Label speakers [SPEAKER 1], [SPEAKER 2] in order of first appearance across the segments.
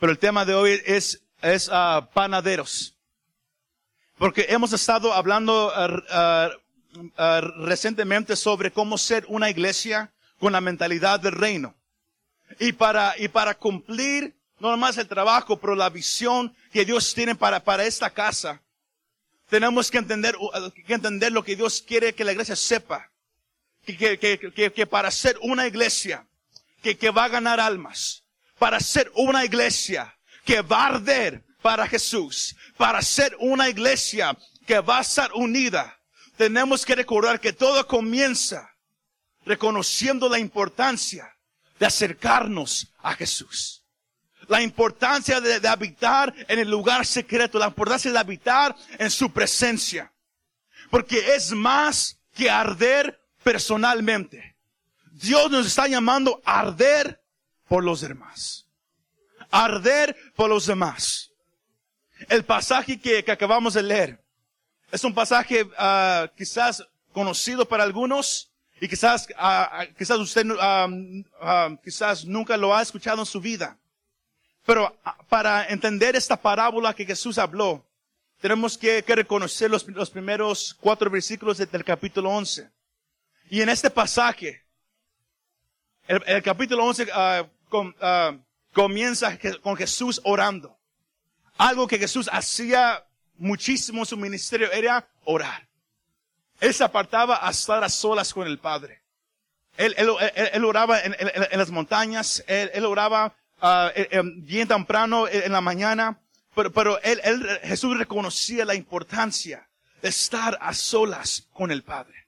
[SPEAKER 1] Pero el tema de hoy es, es ah, panaderos. Porque hemos estado hablando ah, ah, recientemente sobre cómo ser una iglesia con la mentalidad del reino. Y para, y para cumplir no nomás el trabajo, pero la visión que Dios tiene para, para esta casa, tenemos que entender, que entender lo que Dios quiere que la iglesia sepa. Que, que, que, que para ser una iglesia que, que va a ganar almas, para ser una iglesia que va a arder para Jesús, para ser una iglesia que va a estar unida, tenemos que recordar que todo comienza reconociendo la importancia de acercarnos a Jesús la importancia de, habitar en el lugar secreto, la importancia de habitar en su presencia. Porque es más que arder personalmente. Dios nos está llamando a arder por los demás. Arder por los demás. El pasaje que, acabamos de leer es un pasaje uh, quizás conocido para algunos y quizás, uh, quizás usted quizás nunca lo ha escuchado en su vida. Pero ah, para entender esta parábola que Jesús habló, tenemos que, reconocer los, primeros cuatro versículos del capítulo 11. Y en este pasaje, el, capítulo 11 ah, comienza con Jesús orando. Algo que Jesús hacía muchísimo en su ministerio era orar. Él se apartaba a estar a solas con el Padre. Él, oraba en, las montañas, él, oraba uh, bien temprano en la mañana, pero, pero él, él, Jesús reconocía la importancia de estar a solas con el Padre.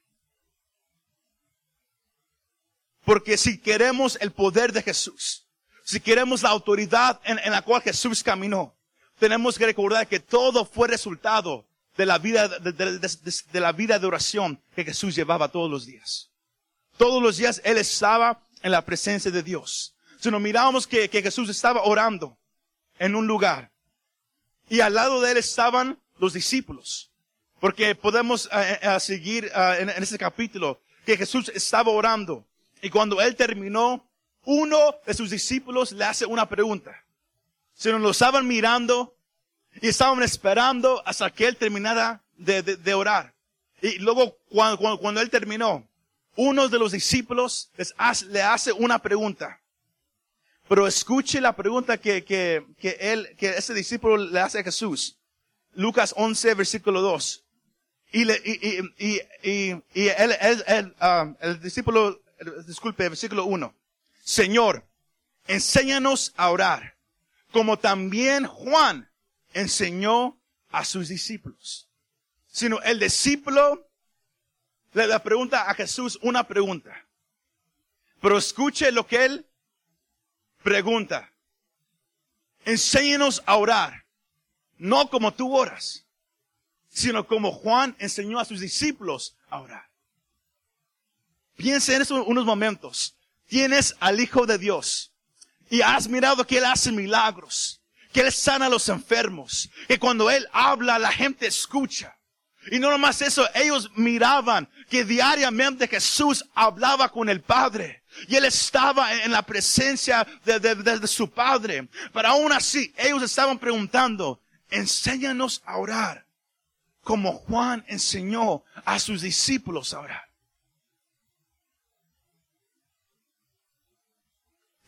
[SPEAKER 1] Porque si queremos el poder de Jesús, si queremos la autoridad en, en, la cual Jesús caminó, tenemos que recordar que todo fue resultado de la vida de, la vida de oración que Jesús llevaba todos los días. Todos los días Él estaba en la presencia de Dios sino miramos que, que Jesús estaba orando en un lugar. Y al lado de él estaban los discípulos. Porque podemos eh, eh, seguir eh, en, ese capítulo que Jesús estaba orando. Y cuando él terminó, uno de sus discípulos le hace una pregunta. Si no lo estaban mirando y estaban esperando hasta que él terminara de, de, orar. Y luego cuando, cuando, él terminó, uno de los discípulos le hace una pregunta. Pero escuche la pregunta que, que, que él, que ese discípulo le hace a Jesús. Lucas 11, versículo 2. Y, le, y, y, y, y él, él, um, el discípulo, disculpe, versículo 1. Señor, enséñanos a orar, como también Juan enseñó a sus discípulos. Sino el discípulo le, le pregunta a Jesús una pregunta. Pero escuche lo que él Pregunta. Enséñenos a orar. No como tú oras, sino como Juan enseñó a sus discípulos a orar. Piensa en eso unos momentos. Tienes al Hijo de Dios y has mirado que Él hace milagros, que Él sana a los enfermos, que cuando Él habla la gente escucha. Y no nomás eso, ellos miraban que diariamente Jesús hablaba con el Padre. Y él estaba en la presencia de, su padre. Pero aún así, ellos estaban preguntando, enséñanos a orar, como Juan enseñó a sus discípulos a orar.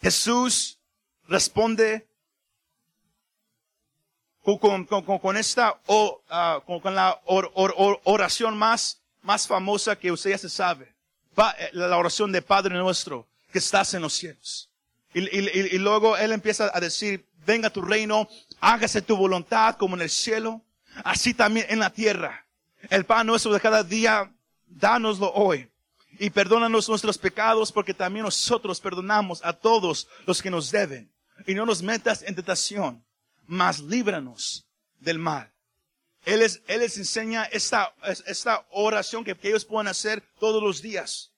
[SPEAKER 1] Jesús responde con, esta, ah, con, la oración más, más famosa que usted ya se sabe. Eh, la oración de Padre nuestro que estás en los cielos. Y, luego Él empieza a decir, venga tu reino, hágase tu voluntad como en el cielo, así también en la tierra. El pan nuestro de cada día, dánoslo hoy. Y perdónanos nuestros pecados porque también nosotros perdonamos a todos los que nos deben. Y no nos metas en tentación, mas líbranos del mal. Él, es, él les enseña esta, esta oración que, ellos pueden hacer todos los días.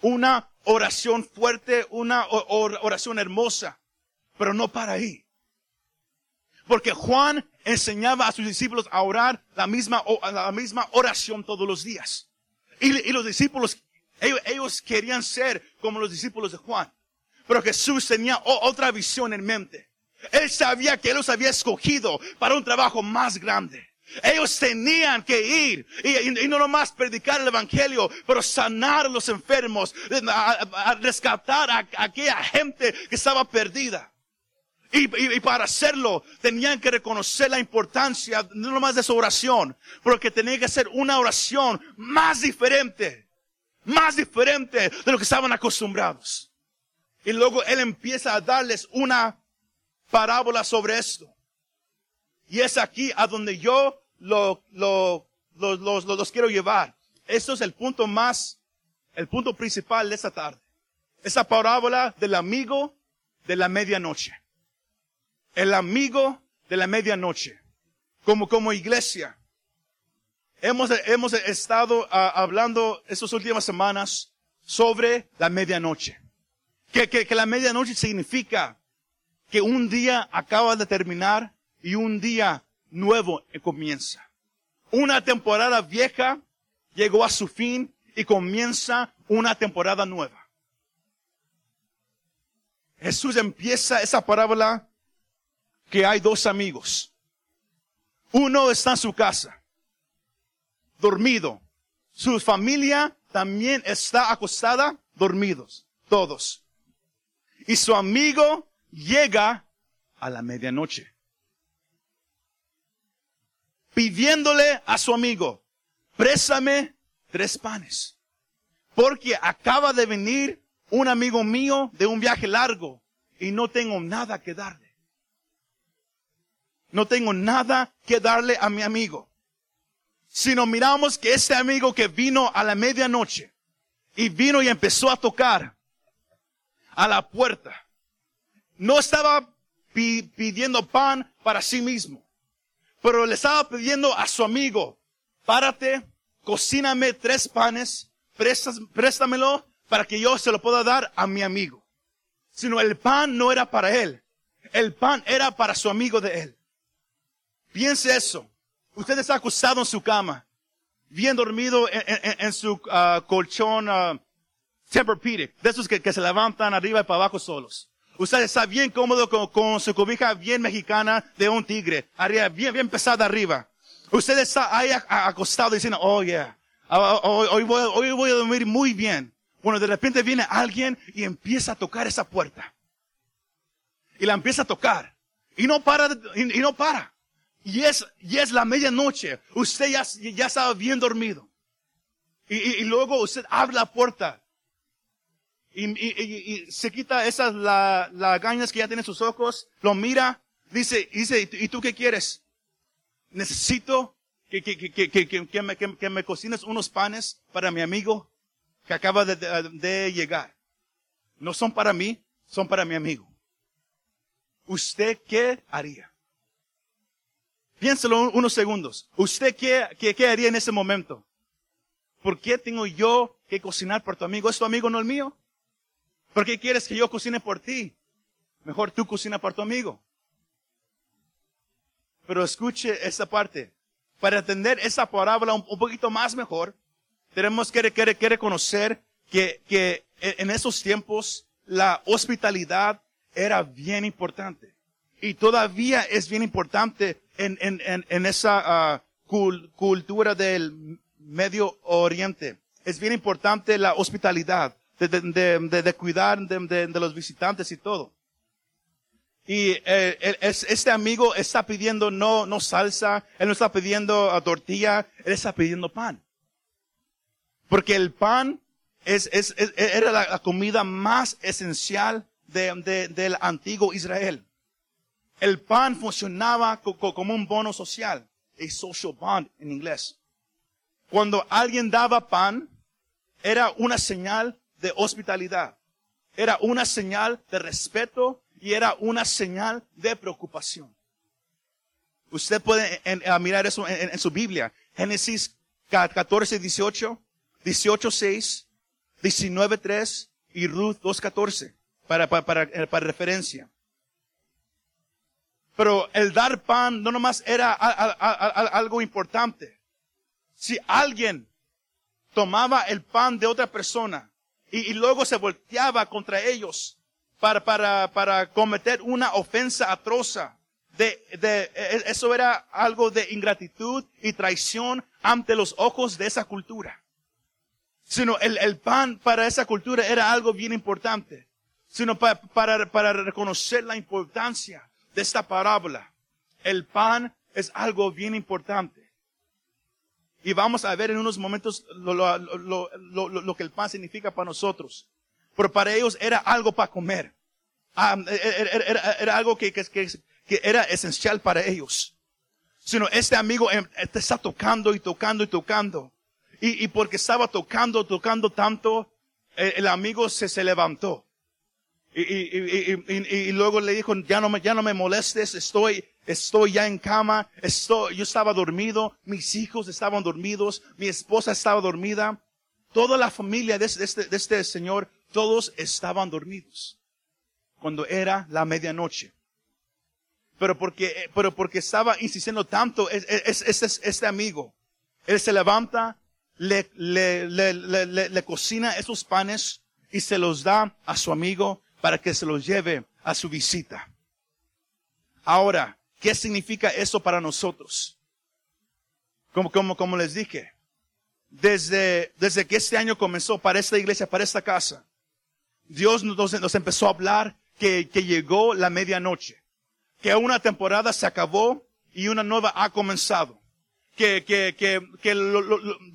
[SPEAKER 1] Una oración fuerte, una oración hermosa, pero no para ahí. Porque Juan enseñaba a sus discípulos a orar la misma, la misma oración todos los días. Y los discípulos, ellos, querían ser como los discípulos de Juan. Pero Jesús tenía otra visión en mente. Él sabía que los había escogido para un trabajo más grande. Ellos tenían que ir y, no nomás predicar el evangelio, pero sanar a los enfermos, rescatar a, aquella gente que estaba perdida. Y, para hacerlo tenían que reconocer la importancia no nomás de su oración, porque tenía que ser una oración más diferente, más diferente de lo que estaban acostumbrados. Y luego él empieza a darles una parábola sobre esto. Y es aquí a donde yo lo, lo, los quiero llevar. Esto es el punto más, el punto principal de esta tarde. Esa parábola del amigo de la medianoche. El amigo de la medianoche. Como, como iglesia. Hemos, hemos estado ah, hablando estas últimas semanas sobre la medianoche. Que, que, que la medianoche significa que un día acaba de terminar y un día nuevo comienza. Una temporada vieja llegó a su fin y comienza una temporada nueva. Jesús empieza esa parábola que hay dos amigos. Uno está en su casa, dormido. Su familia también está acostada, dormidos, todos. Y su amigo llega a la medianoche pidiéndole a su amigo, préstame tres panes. Porque acaba de venir un amigo mío de un viaje largo y no tengo nada que darle. No tengo nada que darle a mi amigo. Si nos miramos que este amigo que vino a la medianoche y vino y empezó a tocar a la puerta, no estaba pidiendo pan para sí mismo. Pero le estaba pidiendo a su amigo, párate, cocíname tres panes, préstamelo para que yo se lo pueda dar a mi amigo. Sino el pan no era para él. El pan era para su amigo de él. Piense eso. Usted está acostado en su cama, bien dormido en, su ah, colchón uh, Tempur-Pedic, de esos que, se levantan arriba y para abajo solos. Usted está bien cómodo con, su cobija bien mexicana de un tigre, arriba, bien, bien pesada arriba. Usted está ahí acostado diciendo, oh yeah, ah, hoy voy a dormir muy bien. Bueno, de repente viene alguien y empieza a tocar esa puerta. Y la empieza a tocar. Y no para, y, no para. Y es, y es la medianoche. Usted ya, ya estaba bien dormido. Y, y, luego usted abre la puerta y, se quita esas gañas que ya tiene en sus ojos, lo mira, dice, dice, ¿y tú qué quieres? Necesito que, que, que, que, me, me cocines unos panes para mi amigo que acaba de, de, llegar. No son para mí, son para mi amigo. ¿Usted qué haría? Piénselo unos segundos. ¿Usted qué, qué, qué haría en ese momento? ¿Por qué tengo yo que cocinar por tu amigo? ¿Es tu amigo, no el mío? ¿Por qué quieres que yo cocine por ti? Mejor tú cocina por tu amigo. Pero escuche esta parte. Para entender esa parábola un, poquito más mejor, tenemos que, que, reconocer que, que, en esos tiempos la hospitalidad era bien importante. Y todavía es bien importante en, en, en, esa ah, cultura del Medio Oriente. Es bien importante la hospitalidad de, de, cuidar de, los visitantes y todo. Y eh, este amigo está pidiendo no, no salsa, él no está pidiendo ah, tortilla, él está pidiendo pan. Porque el pan es, es, era la, comida más esencial del antiguo Israel. El pan funcionaba como un bono social, a social bond en inglés. Cuando alguien daba pan, era una señal de hospitalidad. Era una señal de respeto y era una señal de preocupación. Usted puede mirar eso en, su Biblia. Génesis 14, 18, 18, 6, 19, 3 y Ruth 2, 14 para, referencia. Pero el dar pan no nomás era algo importante. Si alguien tomaba el pan de otra persona y, luego se volteaba contra ellos. para, para, para cometer una ofensa atroza. De, de, e, eso era algo de ingratitud y traición ante los ojos de esa cultura. Sino el, el pan para esa cultura era algo bien importante. Sino para, para, para reconocer la importancia de esta parábola. El pan es algo bien importante. Y vamos a ver en unos momentos lo, lo, lo, lo, que el pan significa para nosotros. Pero para ellos era algo para comer. Ah, era, era, era, algo que, que, que, era esencial para ellos. Sino este amigo em, está tocando y tocando y tocando. Y, y porque estaba tocando, tocando tanto, el, el amigo se, se levantó. Y, y, y, y, luego le dijo, ya no me, ya no me molestes, estoy, estoy ya en cama, estoy, yo estaba dormido, mis hijos estaban dormidos, mi esposa estaba dormida, toda la familia de este, de este señor, todos estaban dormidos. Cuando era la medianoche. Pero porque, pero porque estaba insistiendo tanto, es, es, es, este amigo, él se levanta, le, le, le, le, le cocina esos panes y se los da a su amigo para que se los lleve a su visita. Ahora, ¿qué significa eso para nosotros? Como, como, como les dije, desde, desde que este año comenzó para esta iglesia, para esta casa, Dios nos, nos empezó a hablar que, que llegó la medianoche, que una temporada se acabó y una nueva ha comenzado. Que, que, que, que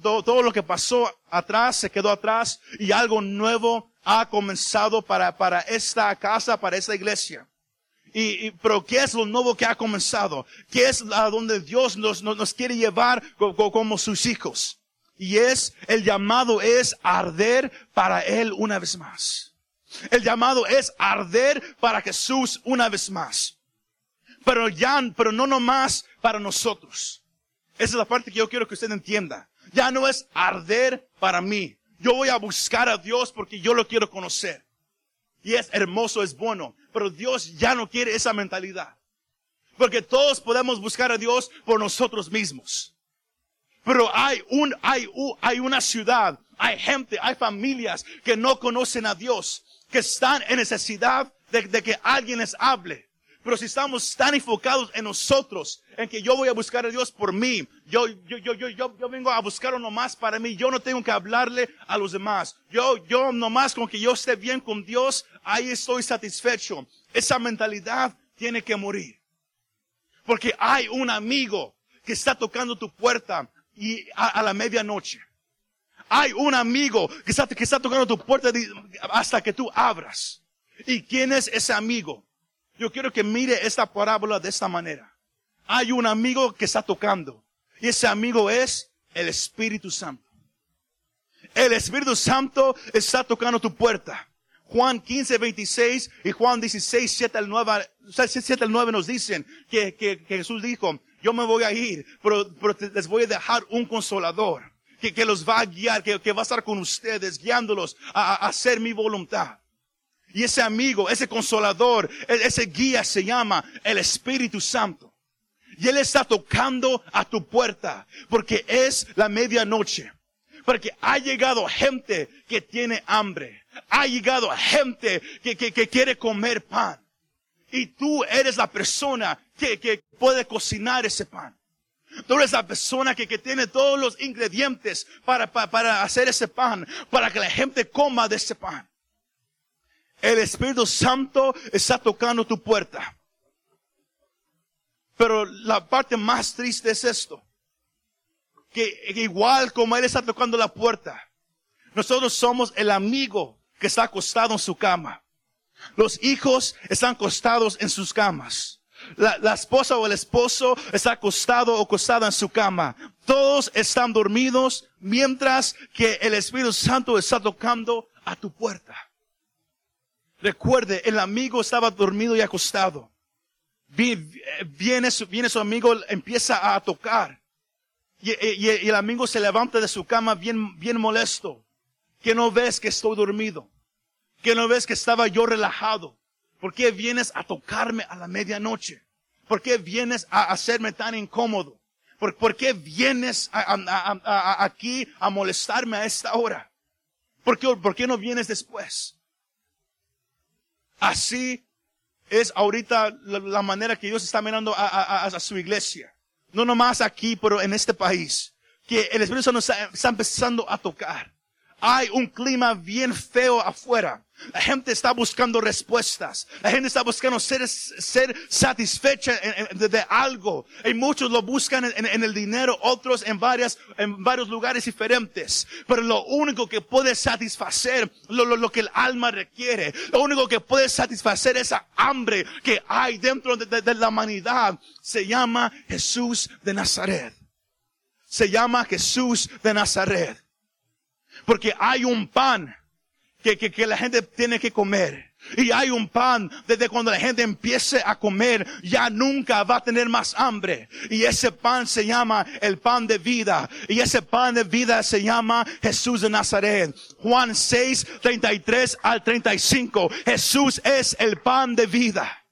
[SPEAKER 1] todo lo que pasó atrás se quedó atrás y algo nuevo ha comenzado para, para esta casa, para esta iglesia. Y, pero ¿qué es lo nuevo que ha comenzado? ¿Qué es a donde Dios nos, nos, quiere llevar como, como sus hijos? Y es, el llamado es arder para Él una vez más. El llamado es arder para Jesús una vez más. Pero ya, pero no nomás para nosotros. Esa es la parte que yo quiero que usted entienda. Ya no es arder para mí. Yo voy a buscar a Dios porque yo lo quiero conocer. Y es hermoso, es bueno. Pero Dios ya no quiere esa mentalidad. Porque todos podemos buscar a Dios por nosotros mismos. Pero hay un, hay, hay una ciudad, hay gente, hay familias que no conocen a Dios, que están en necesidad de, de que alguien les hable. Pero si estamos tan enfocados en nosotros, en que yo voy a buscar a Dios por mí, yo, yo, yo, yo, yo, vengo a buscarlo nomás para mí, yo no tengo que hablarle a los demás. Yo, yo nomás con que yo esté bien con Dios, ahí estoy satisfecho. Esa mentalidad tiene que morir. Porque hay un amigo que está tocando tu puerta y a, la medianoche. Hay un amigo que está, que está tocando tu puerta hasta que tú abras. ¿Y quién es ese amigo? Yo quiero que mire esta parábola de esta manera. Hay un amigo que está tocando. Y ese amigo es el Espíritu Santo. El Espíritu Santo está tocando tu puerta. Juan 15, 26 y Juan 16, 7 al 9, 7 al 9 nos dicen que, Jesús dijo, yo me voy a ir, pero, les voy a dejar un consolador que, los va a guiar, que, va a estar con ustedes, guiándolos a hacer mi voluntad. Y ese amigo, ese consolador, e-, ese guía se llama el Espíritu Santo. Y Él está tocando a tu puerta porque es la medianoche. Porque ha llegado gente que tiene hambre. Ha llegado gente que, que, quiere comer pan. Y tú eres la persona que, que puede cocinar ese pan. Tú eres la persona que, que tiene todos los ingredientes para, para, para hacer ese pan, para que la gente coma de ese pan. El Espíritu Santo está tocando tu puerta. Pero la parte más triste es esto. Que igual como Él está tocando la puerta, nosotros somos el amigo que está acostado en su cama. Los hijos están acostados en sus camas. La, la, esposa o el esposo está acostado o acostada en su cama. Todos están dormidos mientras que el Espíritu Santo está tocando a tu puerta. Recuerde, el amigo estaba dormido y acostado. Viene su, viene su amigo, empieza a tocar. Y, el amigo se levanta de su cama bien, molesto. Que no ves que estoy dormido. Que no ves que estaba yo relajado. ¿Por qué vienes a tocarme a la medianoche? ¿Por qué vienes a hacerme tan incómodo? ¿Por, qué vienes aquí a molestarme a esta hora? ¿Por qué, ¿Por qué no vienes después? Así es ahorita la, manera que Dios está mirando a, su iglesia. No nomás aquí, pero en este país. Que el Espíritu Santo está empezando a tocar. Hay un clima bien feo afuera. La gente está buscando respuestas. La gente está buscando ser, ser satisfecha de, algo. Y muchos lo buscan en, el dinero, otros en varias, en varios lugares diferentes. Pero lo único que puede satisfacer lo, lo, que el alma requiere, lo único que puede satisfacer esa hambre que hay dentro de, de la humanidad, se llama Jesús de Nazaret. Se llama Jesús de Nazaret. Porque hay un pan que, que, que la gente tiene que comer. Y hay un pan desde cuando la gente empiece a comer, ya nunca va a tener más hambre. Y ese pan se llama el pan de vida. Y ese pan de vida se llama Jesús de Nazaret. Juan 6, 33 al 35. Jesús es el pan de vida.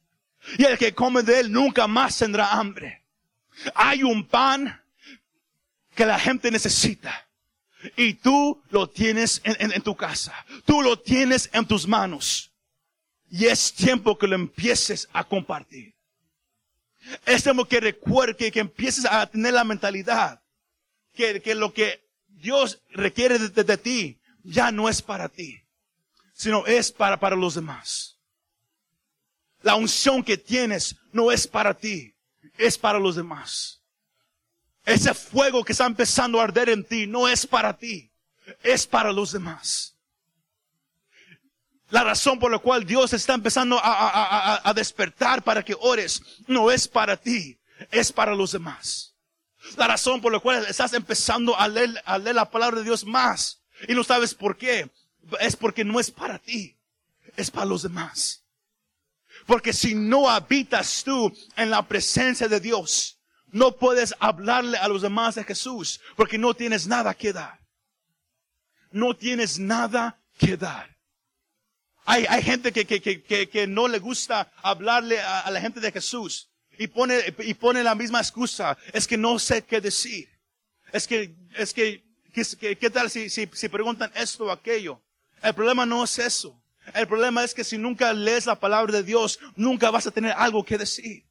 [SPEAKER 1] Y el que come de él nunca más tendrá hambre. Hay un pan que la gente necesita. Y tú lo tienes en, tu casa. Tú lo tienes en tus manos. Y es tiempo que lo empieces a compartir. Es tiempo que recuerde que, empieces a tener la mentalidad que, que lo que Dios requiere de, ti ya no es para ti, sino es para, para los demás. La unción que tienes no es para ti, es para los demás. Ese fuego que está empezando a arder en ti no es para ti, es para los demás. La razón por la cual Dios está empezando a, despertar para que ores no es para ti, es para los demás. La razón por la cual estás empezando a leer, a leer la palabra de Dios más y no sabes por qué, es porque no es para ti, es para los demás. Porque si no habitas tú en la presencia de Dios, no puedes hablarle a los demás de Jesús porque no tienes nada que dar. No tienes nada que dar. Hay, hay gente que, que, que, que, no le gusta hablarle a, la gente de Jesús y pone, y pone la misma excusa. Es que no sé qué decir. Es que, es que, ¿qué tal si, si, si preguntan esto o aquello? El problema no es eso. El problema es que si nunca lees la palabra de Dios, nunca vas a tener algo que decir.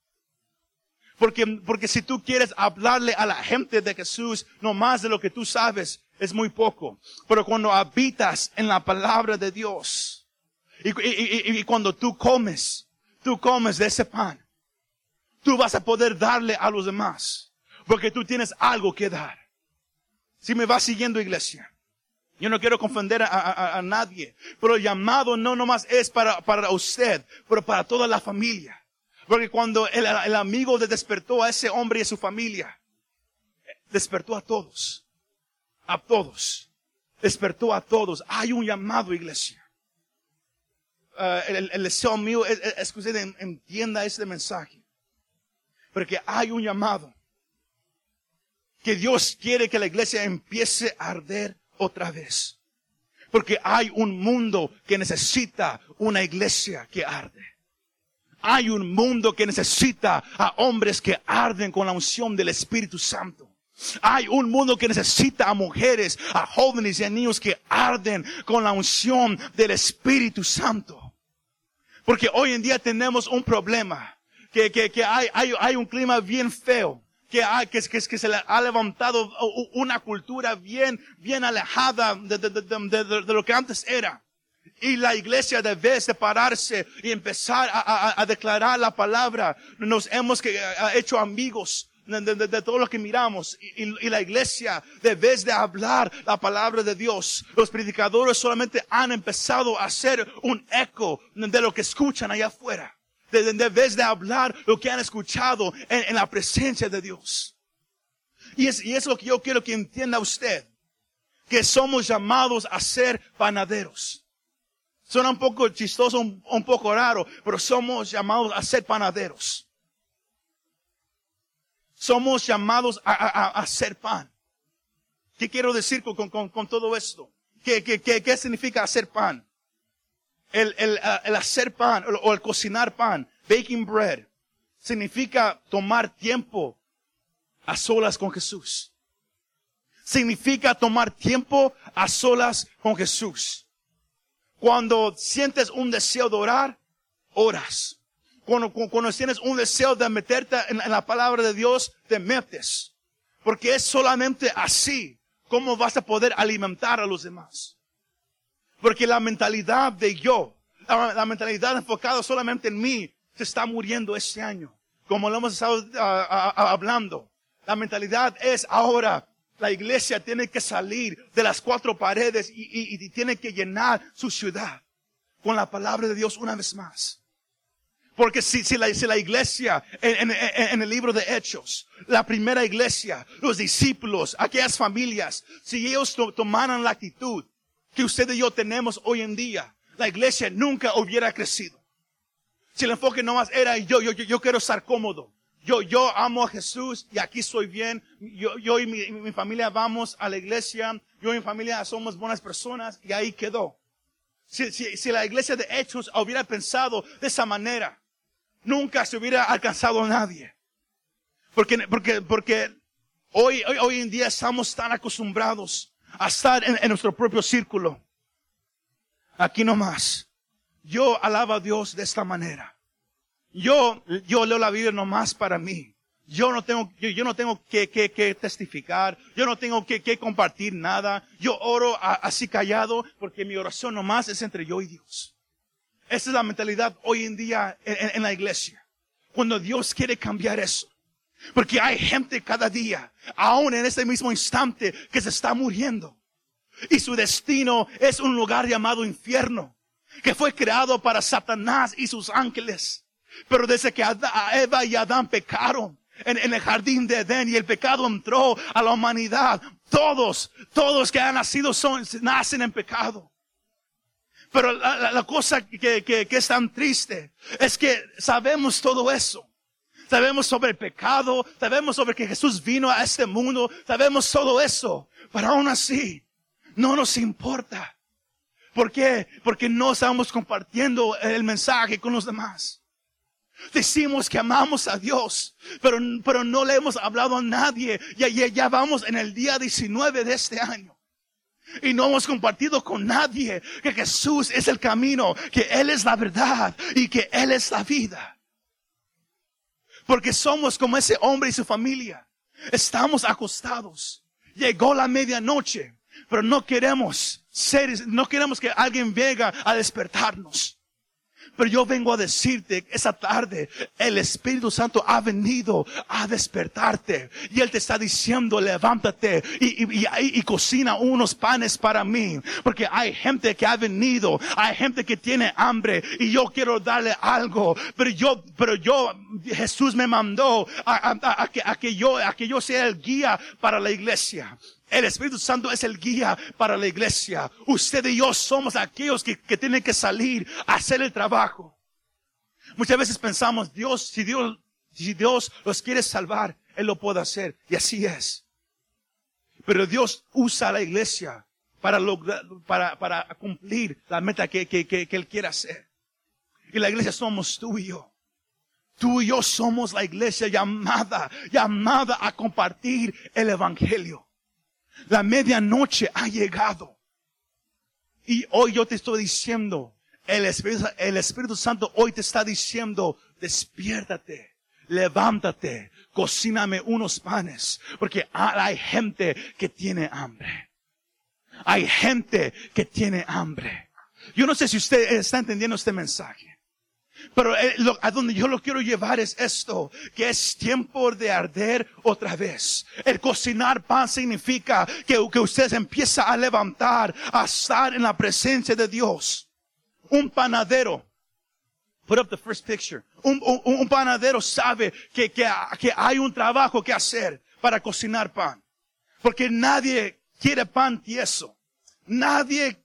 [SPEAKER 1] Porque, porque si tú quieres hablarle a la gente de Jesús, no más de lo que tú sabes, es muy poco. Pero cuando habitas en la palabra de Dios, y, y, cuando tú comes, tú comes de ese pan, tú vas a poder darle a los demás. Porque tú tienes algo que dar. Si me vas siguiendo iglesia. Yo no quiero confundir a, a, a, nadie, pero el llamado no nomás es para, para usted, pero para toda la familia. Porque cuando el, amigo despertó a ese hombre y a su familia, despertó a todos. A todos. Despertó a todos. Hay un llamado, iglesia. Uh, el, el, deseo mío es, que usted entienda este mensaje. Porque hay un llamado. Que Dios quiere que la iglesia empiece a arder otra vez. Porque hay un mundo que necesita una iglesia que arde. Hay un mundo que necesita a hombres que arden con la unción del Espíritu Santo. Hay un mundo que necesita a mujeres, a jóvenes y a niños que arden con la unción del Espíritu Santo. Porque hoy en día tenemos un problema, que, que, que hay, hay, hay un clima bien feo que, hay, que, que, que, se le ha levantado una cultura bien, bien alejada de, de, de, de, lo que antes era. Y la iglesia debe separarse y empezar a, declarar la palabra. Nos hemos hecho amigos de, todo lo que miramos. Y, la iglesia debe de hablar la palabra de Dios. Los predicadores solamente han empezado a hacer un eco de lo que escuchan allá afuera. Debes de hablar lo que han escuchado en, la presencia de Dios. Y es, y es lo que yo quiero que entienda usted. Que somos llamados a ser panaderos. Suena un poco chistoso, un, poco raro, pero somos llamados a ser panaderos. Somos llamados a, hacer pan. ¿Qué quiero decir con, todo esto? ¿Qué, significa hacer pan? El, el hacer pan o el cocinar pan, baking bread, significa tomar tiempo a solas con Jesús. Significa tomar tiempo a solas con Jesús. Cuando sientes un deseo de orar, oras. Cuando, cuando tienes un deseo de meterte en, la palabra de Dios, te metes. Porque es solamente así como vas a poder alimentar a los demás. Porque la mentalidad de yo, la, mentalidad enfocada solamente en mí, se está muriendo este año. Como lo hemos estado hablando. La mentalidad es ahora, la iglesia tiene que salir de las cuatro paredes y tiene que llenar su ciudad con la palabra de Dios una vez más. Porque si, si, la, si la, iglesia en, el libro de Hechos, la primera iglesia, los discípulos, aquellas familias, si ellos tomaran la actitud que usted y yo tenemos hoy en día, la iglesia nunca hubiera crecido. Si el enfoque nomás era yo, yo, yo, yo quiero estar cómodo. Yo, yo amo a Jesús y aquí estoy bien. Yo, yo y mi, mi familia vamos a la iglesia. Yo y mi familia somos buenas personas y ahí quedó. Si, si, si la iglesia de Hechos hubiera pensado de esa manera, nunca se hubiera alcanzado a nadie. Porque, porque, porque hoy, hoy, hoy en día estamos tan acostumbrados a estar en, nuestro propio círculo. Aquí nomás. Yo alabo a Dios de esta manera. Yo, yo leo la Biblia nomás para mí. Yo no tengo, yo, no tengo que, que, que, testificar. Yo no tengo que, que compartir nada. Yo oro así callado porque mi oración nomás es entre yo y Dios. Esa es la mentalidad hoy en día en, la iglesia. Cuando Dios quiere cambiar eso. Porque hay gente cada día, aún en este mismo instante, que se está muriendo. Y su destino es un lugar llamado infierno, que fue creado para Satanás y sus ángeles. Pero desde que Eva y Adán pecaron en, el jardín de Edén y el pecado entró a la humanidad, todos, todos que han nacido son, nacen en pecado. Pero la, cosa que, que, que es tan triste es que sabemos todo eso. Sabemos sobre el pecado, sabemos sobre que Jesús vino a este mundo, sabemos todo eso. Pero aún así, no nos importa. ¿Por qué? Porque no estamos compartiendo el mensaje con los demás. Decimos que amamos a Dios, pero, pero no le hemos hablado a nadie. Y ya, ya vamos en el día 19 de este año. Y no hemos compartido con nadie que Jesús es el camino, que Él es la verdad y que Él es la vida. Porque somos como ese hombre y su familia. Estamos acostados. Llegó la medianoche, pero no queremos ser, no queremos que alguien venga a despertarnos. Pero yo vengo a decirte esa tarde, el Espíritu Santo ha venido a despertarte. Y Él te está diciendo, levántate y, y, y, cocina unos panes para mí. Porque hay gente que ha venido, hay gente que tiene hambre y yo quiero darle algo. Pero yo, pero yo, Jesús me mandó a, que, a que yo, a que yo sea el guía para la iglesia. El Espíritu Santo es el guía para la iglesia. Usted y yo somos aquellos que, tienen que salir a hacer el trabajo. Muchas veces pensamos, Dios, si Dios, si Dios los quiere salvar, Él lo puede hacer. Y así es. Pero Dios usa a la iglesia para lograr, para, para cumplir la meta que, que, que, que Él quiere hacer. Y la iglesia somos tú y yo. Tú y yo somos la iglesia llamada, llamada a compartir el evangelio. La medianoche ha llegado. Y hoy yo te estoy diciendo, el Espíritu, el Espíritu Santo hoy te está diciendo, despiértate, levántate, cocíname unos panes, porque hay gente que tiene hambre. Hay gente que tiene hambre. Yo no sé si usted está entendiendo este mensaje. Pero eh, a donde yo lo quiero llevar es esto, que es tiempo de arder otra vez. El cocinar pan significa que, que usted empieza a levantar, a estar en la presencia de Dios. Un panadero, put up the first picture. Un, un, un panadero sabe que, que, que hay un trabajo que hacer para cocinar pan. Porque nadie quiere pan tieso. Nadie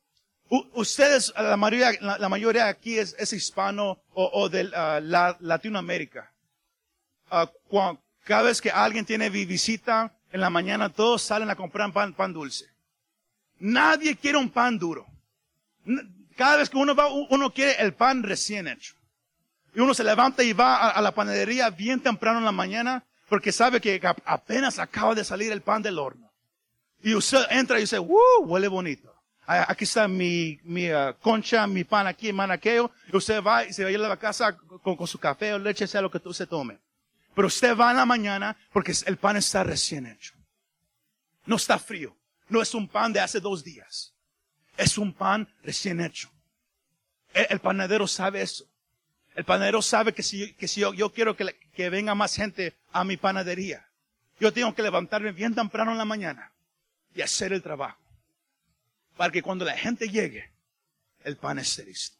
[SPEAKER 1] ustedes, la mayoría, la, mayoría aquí es, es hispano o, o de uh, la, Latinoamérica. Uh, cada vez que alguien tiene visita en la mañana, todos salen a comprar pan, pan dulce. Nadie quiere un pan duro. Cada vez que uno va, uno quiere el pan recién hecho. Y uno se levanta y va a, a la panadería bien temprano en la mañana porque sabe que apenas acaba de salir el pan del horno. Y usted entra y dice, ¡uh! Huele bonito. Aquí está mi, mi ah, concha, mi pan aquí, mi pan aquello. Usted va y se va a ir a la casa con, con su café o leche, sea lo que usted tome. Pero usted va en la mañana porque el pan está recién hecho. No está frío. No es un pan de hace dos días. Es un pan recién hecho. El, panadero sabe eso. El panadero sabe que si, que si yo, yo quiero que, que venga más gente a mi panadería, yo tengo que levantarme bien temprano en la mañana y hacer el trabajo. Para que cuando la gente llegue, el pan esté listo.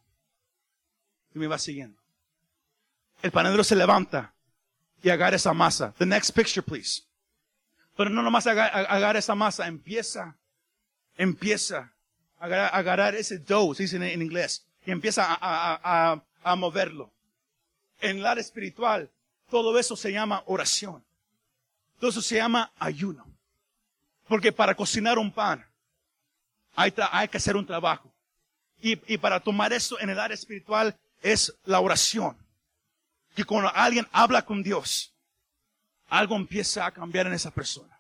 [SPEAKER 1] Y me va siguiendo. El panadero se levanta y agarra esa masa. The next picture, please. Pero no nomás aga- ag- agarra esa masa, empieza, empieza a agarrar, agarrar ese dough, se dice en, inglés, y empieza a moverlo. En el área espiritual, todo eso se llama oración. Todo eso se llama ayuno. Porque para cocinar un pan, hay, hay que hacer un trabajo. Y, y para tomar eso en el área espiritual es la oración. Que cuando alguien habla con Dios, algo empieza a cambiar en esa persona.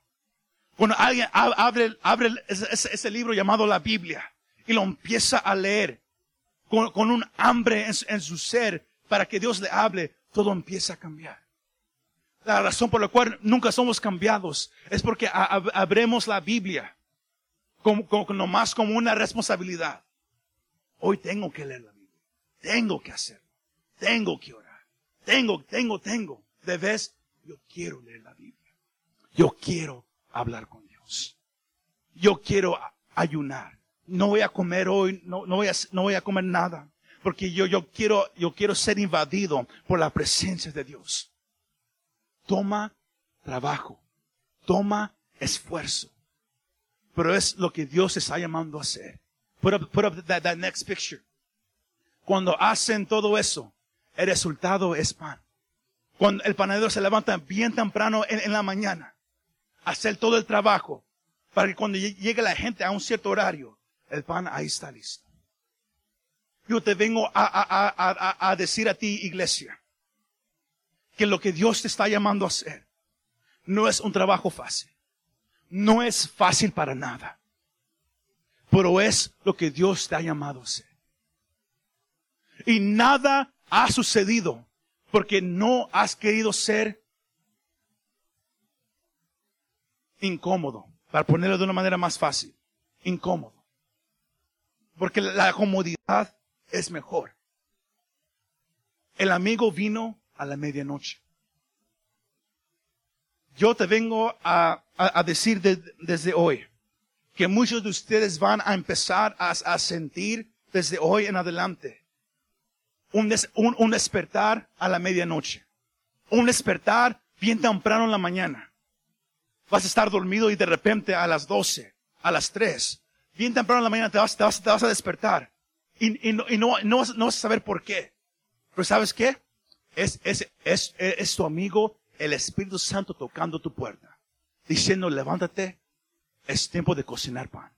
[SPEAKER 1] Cuando alguien ab- abre, abre ese, ese- libro llamado la Biblia y lo empieza a leer con, con un hambre en, su- en su ser para que Dios le hable, todo empieza a cambiar. La razón por la cual nunca somos cambiados es porque abremos la Biblia como, como, nomás como una responsabilidad. Hoy tengo que leer la Biblia. Tengo que hacerlo. Tengo que orar. Tengo, tengo, tengo. De vez, yo quiero leer la Biblia. Yo quiero hablar con Dios. Yo quiero ayunar. No voy a comer hoy, no, no voy a, no voy a comer nada. Porque yo, yo quiero, yo quiero ser invadido por la presencia de Dios. Toma trabajo. Toma esfuerzo. Pero es lo que Dios está llamando a hacer. Put up, put up that, that next picture. Cuando hacen todo eso, el resultado es pan. Cuando el panadero se levanta bien temprano en, en la mañana, hacer todo el trabajo, para que cuando lle- llegue la gente a un cierto horario, el pan ahí está listo. Yo te vengo a- a- a- a decir a ti, iglesia, que lo que Dios te está llamando a hacer no es un trabajo fácil. No es fácil para nada. Pero es lo que Dios te ha llamado a hacer. Y nada ha sucedido porque no has querido ser incómodo. Para ponerlo de una manera más fácil. Incómodo. Porque la comodidad es mejor. El amigo vino a la medianoche. Yo te vengo a, a- decir de- desde hoy que muchos de ustedes van a empezar a, a sentir desde hoy en adelante un, des- un, un despertar a la medianoche. Un despertar bien temprano en la mañana. Vas a estar dormido y de repente a las 12, a las 3, bien temprano en la mañana te vas, te vas, te vas a despertar. Y, y no, y no vas, no vas a saber por qué. Pero ¿sabes qué? Es, es, es, es tu amigo, el Espíritu Santo tocando tu puerta. Diciendo, levántate, es tiempo de cocinar pan.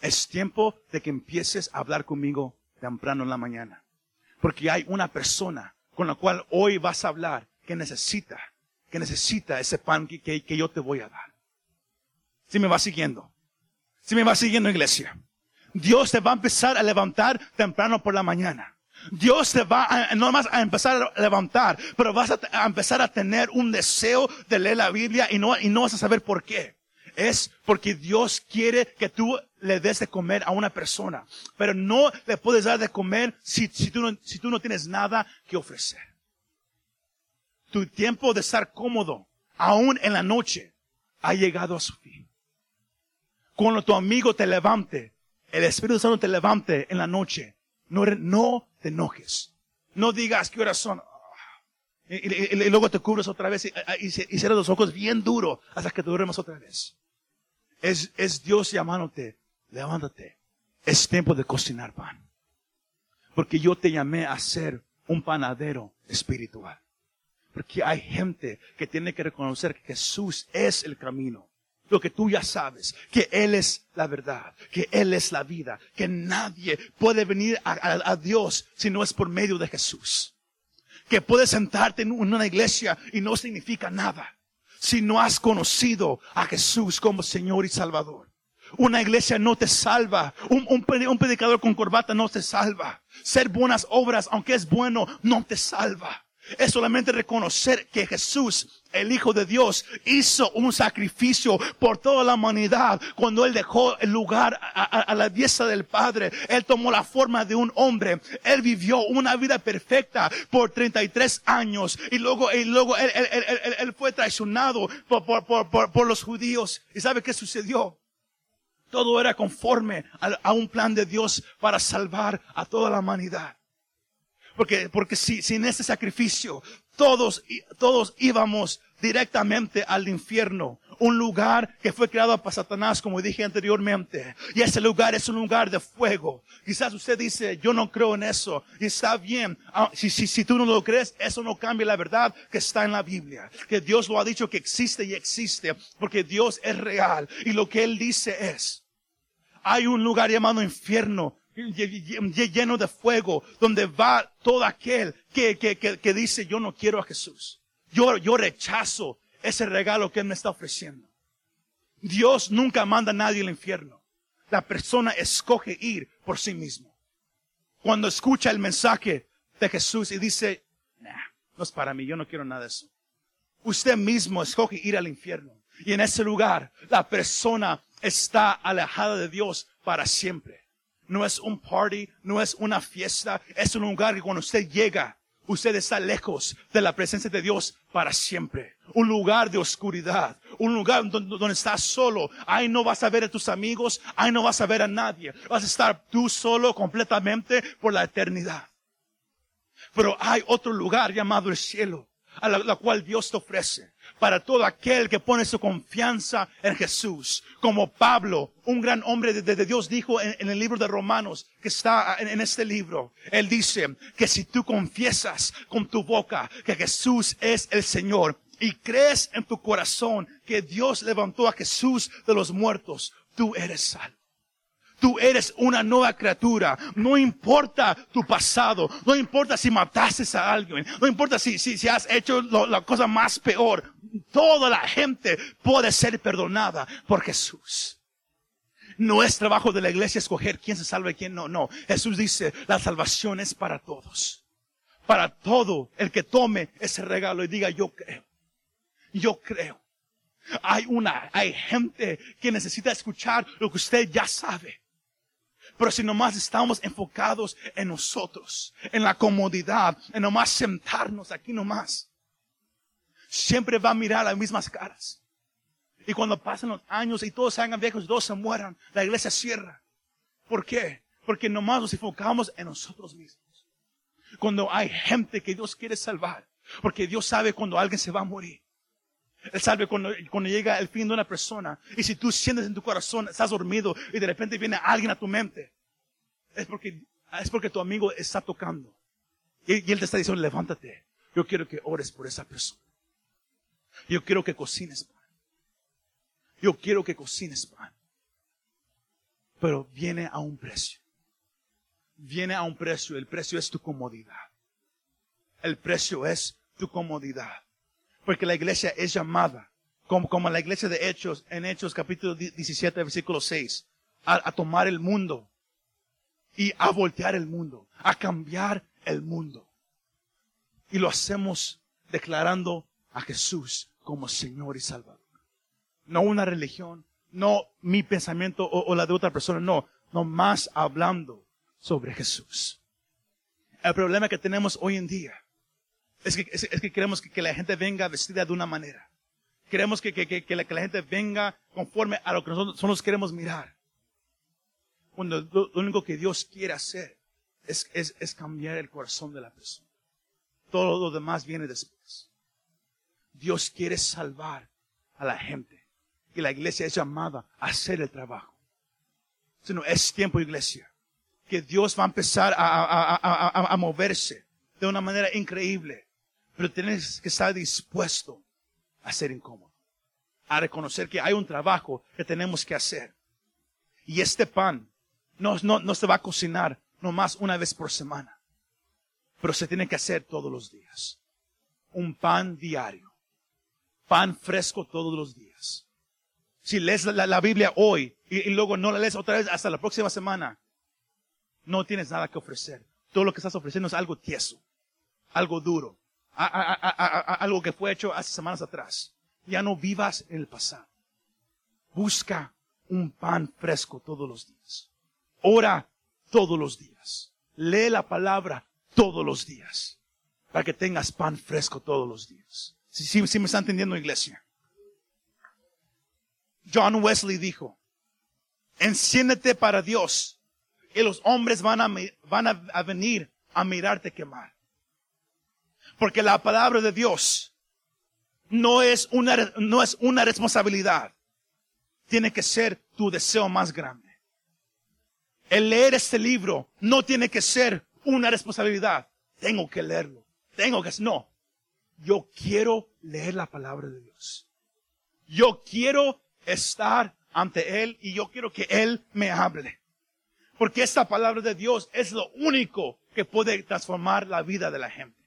[SPEAKER 1] Es tiempo de que empieces a hablar conmigo temprano en la mañana. Porque hay una persona con la cual hoy vas a hablar que necesita, que necesita ese pan que, que- yo te voy a dar. Si me va siguiendo. Si me va siguiendo, iglesia. Dios te va a empezar a levantar temprano por la mañana. Dios te va a, no más a empezar a levantar, pero vas a, a empezar a tener un deseo de leer la Biblia y no, y no vas a saber por qué. Es porque Dios quiere que tú le des de comer a una persona, pero no le puedes dar de comer si, si, tú, no, si tú no tienes nada que ofrecer. Tu tiempo de estar cómodo, aún en la noche, ha llegado a su fin. Cuando tu amigo te levante, el Espíritu Santo te levante en la noche, no, no te enojes. No digas qué horas son. Y, luego te cubres otra vez y, y, y cierras los ojos bien duro hasta que te duermas otra vez. Es, es Dios llamándote, levántate. Es tiempo de cocinar pan. Porque yo te llamé a ser un panadero espiritual. Porque hay gente que tiene que reconocer que Jesús es el camino. Lo que tú ya sabes, que Él es la verdad, que Él es la vida, que nadie puede venir a, Dios si no es por medio de Jesús. Que puedes sentarte en una iglesia y no significa nada si no has conocido a Jesús como Señor y Salvador. Una iglesia no te salva. Un, un predicador con corbata no te salva. Ser buenas obras, aunque es bueno, no te salva. Es solamente reconocer que Jesús, el Hijo de Dios, hizo un sacrificio por toda la humanidad cuando Él dejó el lugar a, la diestra del Padre. Él tomó la forma de un hombre. Él vivió una vida perfecta por 33 años y luego, y luego él, él- él- él- fue traicionado por, por- por- por- los judíos. ¿Y sabe qué sucedió? Todo era conforme a un plan de Dios para salvar a toda la humanidad. Porque, porque si, sin ese sacrificio, todos, todos íbamos directamente al infierno. Un lugar que fue creado para Satanás, como dije anteriormente. Y ese lugar es un lugar de fuego. Quizás usted dice, yo no creo en eso. Y está bien. Ah, Si, si, si tú no lo crees, eso no cambia la verdad que está en la Biblia. Que Dios lo ha dicho que existe y existe. Porque Dios es real. Y lo que Él dice es, hay un lugar llamado infierno lleno de fuego donde va todo aquel que, que, que, que dice yo no quiero a Jesús. Yo, yo rechazo ese regalo que Él me está ofreciendo. Dios nunca manda a nadie al infierno. La persona escoge ir por sí mismo. Cuando escucha el mensaje de Jesús y dice, no es para mí, yo no quiero nada de eso. Usted mismo escoge ir al infierno. Y en ese lugar la persona está alejada de Dios para siempre. No es un party, no es una fiesta, es un lugar que cuando usted llega, usted está lejos de la presencia de Dios para siempre. Un lugar de oscuridad, un lugar donde, donde estás solo. Ahí no vas a ver a tus amigos, ahí no vas a ver a nadie. Vas a estar tú solo completamente por la eternidad. Pero hay otro lugar llamado el cielo, a la, cual Dios te ofrece para todo aquel que pone su confianza en Jesús. Como Pablo, un gran hombre de, Dios, dijo en, en el libro de Romanos, que está en, en este libro. Él dice que si tú confiesas con tu boca que Jesús es el Señor y crees en tu corazón que Dios levantó a Jesús de los muertos, tú eres salvo. Tú eres una nueva criatura. No importa tu pasado. No importa si mataste a alguien. No importa si, si, si has hecho lo- la cosa más peor. Toda la gente puede ser perdonada por Jesús. No es trabajo de la iglesia escoger quién se salva y quién no. No. Jesús dice, la salvación es para todos. Para todo el que tome ese regalo y diga, yo creo. Yo creo. Hay una, hay gente que necesita escuchar lo que usted ya sabe. Pero si nomás estamos enfocados en nosotros, en la comodidad, en nomás sentarnos aquí nomás, siempre va a mirar las mismas caras. Y cuando pasan los años y todos se hagan viejos todos se mueran, la iglesia cierra. ¿Por qué? Porque nomás nos enfocamos en nosotros mismos. Cuando hay gente que Dios quiere salvar, porque Dios sabe cuando alguien se va a morir. Él sabe cuando, cuando llega el fin de una persona. Y si tú sientes en tu corazón, estás dormido y de repente viene alguien a tu mente, es porque, es porque tu amigo está tocando. Y, y él te está diciendo, levántate. Yo quiero que ores por esa persona. Yo quiero que cocines pan. Yo quiero que cocines pan. Pero viene a un precio. Viene a un precio. El precio es tu comodidad. El precio es tu comodidad. Porque la iglesia es llamada, como, como la iglesia de Hechos, en Hechos capítulo 17, versículo 6, a, a tomar el mundo y a voltear el mundo, a cambiar el mundo. Y lo hacemos declarando a Jesús como Señor y Salvador. No una religión, no mi pensamiento o, o la de otra persona, no, no más hablando sobre Jesús. El problema que tenemos hoy en día es que, es, que queremos que, la gente venga vestida de una manera. Queremos que, que, la, la gente venga conforme a lo que nosotros, queremos mirar. Cuando lo, único que Dios quiere hacer es, es, es cambiar el corazón de la persona. Todo lo demás viene después. Dios quiere salvar a la gente. Y la iglesia es llamada a hacer el trabajo. Sino es tiempo, iglesia, que Dios va a empezar a, a, a, a moverse de una manera increíble. Pero tienes que estar dispuesto a ser incómodo. A reconocer que hay un trabajo que tenemos que hacer. Y este pan no, no, no se va a cocinar nomás una vez por semana. Pero se tiene que hacer todos los días. Un pan diario. Pan fresco todos los días. Si lees la, la Biblia hoy y, y luego no la lees otra vez hasta la próxima semana, no tienes nada que ofrecer. Todo lo que estás ofreciendo es algo tieso, algo duro, algo que fue hecho hace semanas atrás. Ya no vivas en el pasado. Busca un pan fresco todos los días. Ora todos los días. Lee la palabra todos los días. Para que tengas pan fresco todos los días. Si sí, sí me está entendiendo, iglesia. John Wesley dijo, enciéndete para Dios y los hombres van a, van a venir a mirarte quemar. Porque la palabra de Dios no es una, no es una responsabilidad. Tiene que ser tu deseo más grande. El leer este libro no tiene que ser una responsabilidad. Tengo que leerlo. Tengo que, no. Yo quiero leer la palabra de Dios. Yo quiero estar ante Él y yo quiero que Él me hable. Porque esta palabra de Dios es lo único que puede transformar la vida de la gente.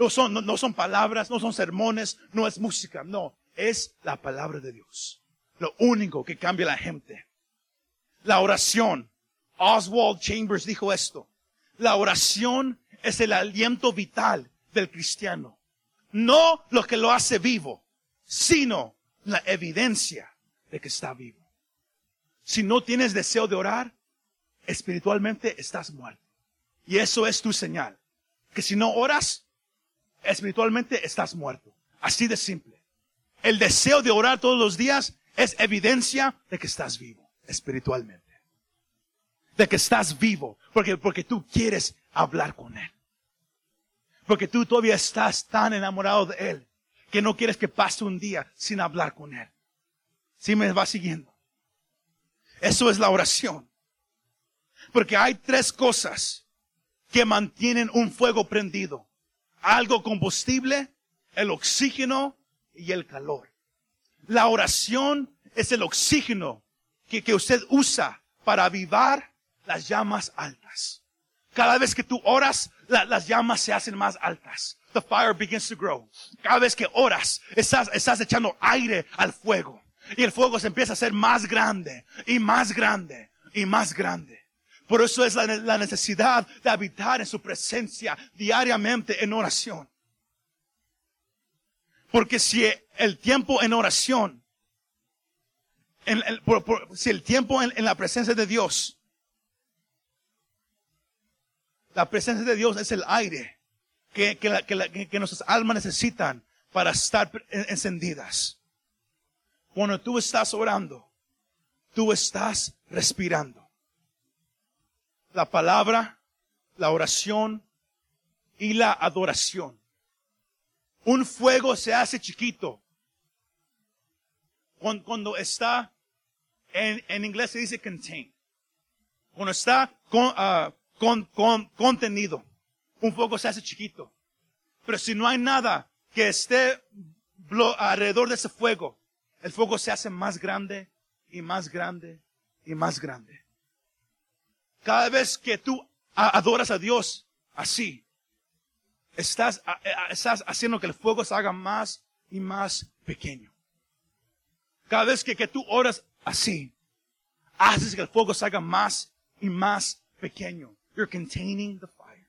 [SPEAKER 1] No son, no, no son palabras, no son sermones, no es música, no. Es la palabra de Dios. Lo único que cambia la gente. La oración. Oswald Chambers dijo esto. La oración es el aliento vital del cristiano. No lo que lo hace vivo, sino la evidencia de que está vivo. Si no tienes deseo de orar, espiritualmente estás muerto. Y eso es tu señal. Que si no oras, espiritualmente estás muerto. Así de simple. El deseo de orar todos los días es evidencia de que estás vivo espiritualmente. De que estás vivo. Porque, porque tú quieres hablar con Él. Porque tú todavía estás tan enamorado de Él que no quieres que pase un día sin hablar con Él. Si me va siguiendo. Eso es la oración. Porque hay tres cosas que mantienen un fuego prendido. Algo combustible, el oxígeno y el calor. La oración es el oxígeno que, usted usa para avivar las llamas altas. Cada vez que tú oras, la- las llamas se hacen más altas. The fire begins to grow. Cada vez que oras, estás, estás echando aire al fuego. Y el fuego se empieza a hacer más grande y más grande y más grande. Por eso es la, necesidad de habitar en su presencia diariamente en oración. Porque si el tiempo en oración, en el- por- si el tiempo en, la presencia de Dios, la presencia de Dios es el aire que, que, la- que nuestras almas necesitan para estar encendidas. Cuando tú estás orando, tú estás respirando. La palabra, la oración y la adoración. Un fuego se hace chiquito cuando, cuando está, en, en inglés se dice contain. Cuando está con, ah, con- con- contenido, un fuego se hace chiquito. Pero si no hay nada que esté alrededor de ese fuego, el fuego se hace más grande y más grande y más grande. Cada vez que tú adoras a Dios así, estás, a- estás haciendo que el fuego se haga más y más pequeño. Cada vez que, que tú oras así, haces que el fuego se haga más y más pequeño. You're containing the fire.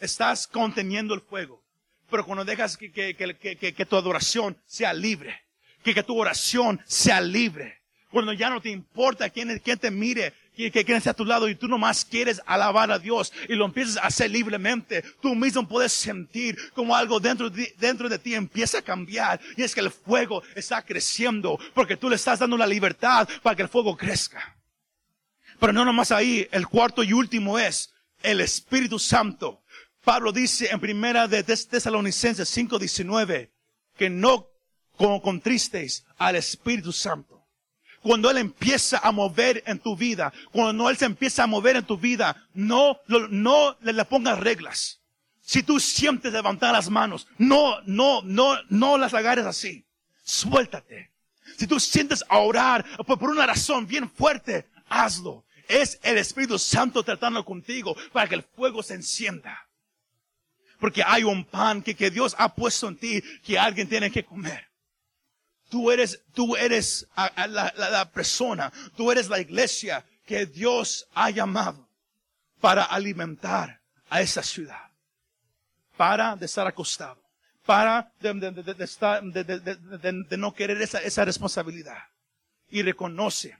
[SPEAKER 1] Estás conteniendo el fuego. Pero cuando dejas que, que, que, que- tu adoración sea libre, que, que tu oración sea libre, cuando ya no te importa quién, quién te mire, que, que, esté a tu lado y tú nomás quieres alabar a Dios y lo empiezas a hacer libremente, tú mismo puedes sentir como algo dentro de, dentro de ti empieza a cambiar y es que el fuego está creciendo porque tú le estás dando la libertad para que el fuego crezca. Pero no nomás ahí, el cuarto y último es el Espíritu Santo. Pablo dice en primera de Tes- Tesalonicenses 5:19 que no con- contristéis al Espíritu Santo. Cuando Él empieza a mover en tu vida, cuando Él se empieza a mover en tu vida, no, no le, pongas reglas. Si tú sientes levantar las manos, no, no, no, no las agarres así. Suéltate. Si tú sientes a orar por una razón bien fuerte, hazlo. Es el Espíritu Santo tratando contigo para que el fuego se encienda. Porque hay un pan que, que Dios ha puesto en ti que alguien tiene que comer. Tú eres, tú eres la, persona, tú eres la iglesia que Dios ha llamado para alimentar a esa ciudad. Para de estar acostado. Para de, de, no querer esa, responsabilidad. Y reconoce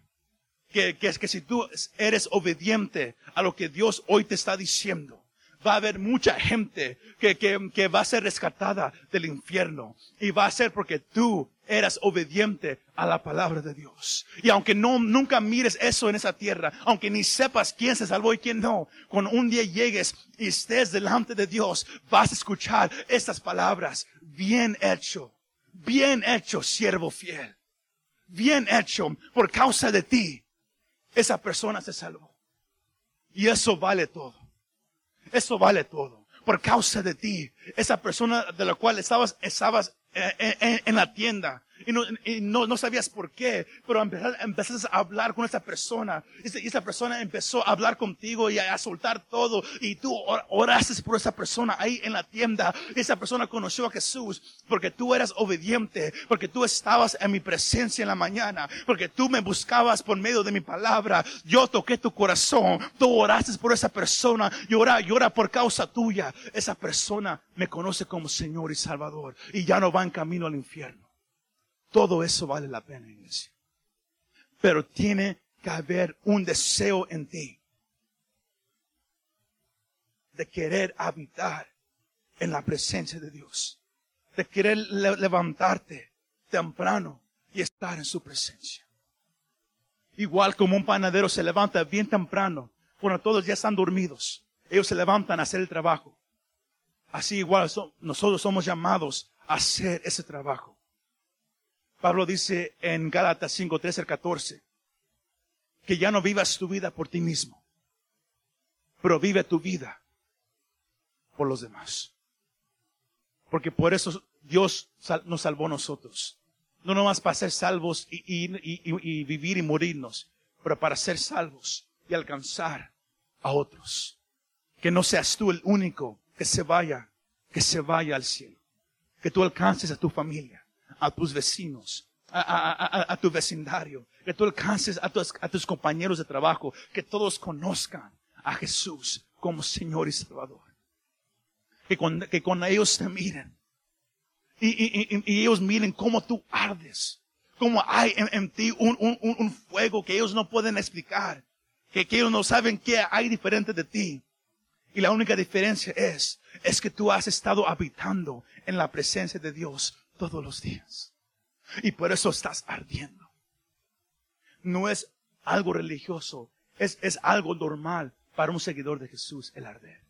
[SPEAKER 1] que, que que si tú eres obediente a lo que Dios hoy te está diciendo, va a haber mucha gente que, que, que, va a ser rescatada del infierno. Y va a ser porque tú eras obediente a la palabra de Dios. Y aunque no, nunca mires eso en esa tierra, aunque ni sepas quién se salvó y quién no, cuando un día llegues y estés delante de Dios, vas a escuchar estas palabras. Bien hecho, bien hecho, siervo fiel. Bien hecho, por causa de ti, esa persona se salvó. Y eso vale todo. Eso vale todo. Por causa de ti, esa persona de la cual estabas, estabas eh, eh, en, la tienda y, no, no, no, sabías por qué, pero empezaste a hablar con esa persona. Y esa persona empezó a hablar contigo y a, soltar todo. Y tú oraste por esa persona ahí en la tienda. Y esa persona conoció a Jesús porque tú eras obediente, porque tú estabas en mi presencia en la mañana, porque tú me buscabas por medio de mi palabra, yo toqué tu corazón, tú oraste por esa persona, llora, llora por causa tuya, esa persona me conoce como Señor y Salvador y ya no va en camino al infierno. Todo eso vale la pena, iglesia. Pero tiene que haber un deseo en ti de querer habitar en la presencia de Dios, de querer levantarte temprano y estar en su presencia. Igual como un panadero se levanta bien temprano, cuando todos ya están dormidos, ellos se levantan a hacer el trabajo. Así igual nosotros somos llamados a hacer ese trabajo. Pablo dice en Gálatas 5, 13 al 14, que ya no vivas tu vida por ti mismo, pero vive tu vida por los demás. Porque por eso Dios nos salvó a nosotros. No nomás para ser salvos y, y vivir y morirnos, pero para ser salvos y alcanzar a otros. Que no seas tú el único que se vaya, que se vaya al cielo. Que tú alcances a tu familia a tus vecinos, a, tu vecindario, que tú alcances a tus, a tus compañeros de trabajo, que todos conozcan a Jesús como Señor y Salvador. Que con, que con ellos te miren y, ellos miren cómo tú ardes, cómo hay en, ti un, un, fuego que ellos no pueden explicar, que, que ellos no saben qué hay diferente de ti. Y la única diferencia es, es que tú has estado habitando en la presencia de Dios todos los días. Y por eso estás ardiendo. No es algo religioso, es, es algo normal para un seguidor de Jesús el arder.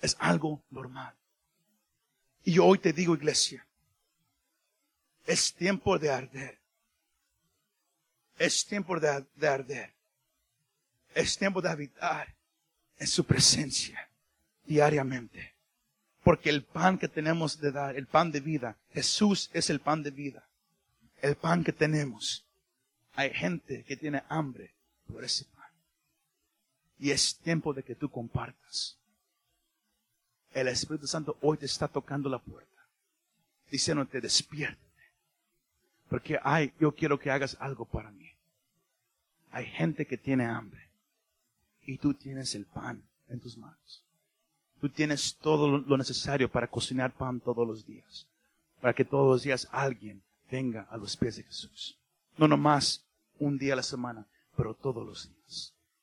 [SPEAKER 1] Es algo normal. Y hoy te digo, iglesia, es tiempo de arder. Es tiempo de, de arder. Es tiempo de habitar en su presencia diariamente. Porque el pan que tenemos de dar, el pan de vida, Jesús es el pan de vida. El pan que tenemos. Hay gente que tiene hambre por ese pan. Y es tiempo de que tú compartas. El Espíritu Santo hoy te está tocando la puerta. Diciéndote, despiértate. Porque hay, yo quiero que hagas algo para mí. Hay gente que tiene hambre. Y tú tienes el pan en tus manos. Tú tienes todo lo necesario para cocinar pan todos los días. Para que todos los días alguien venga a los pies de Jesús. No nomás un día a la semana, pero todos los días.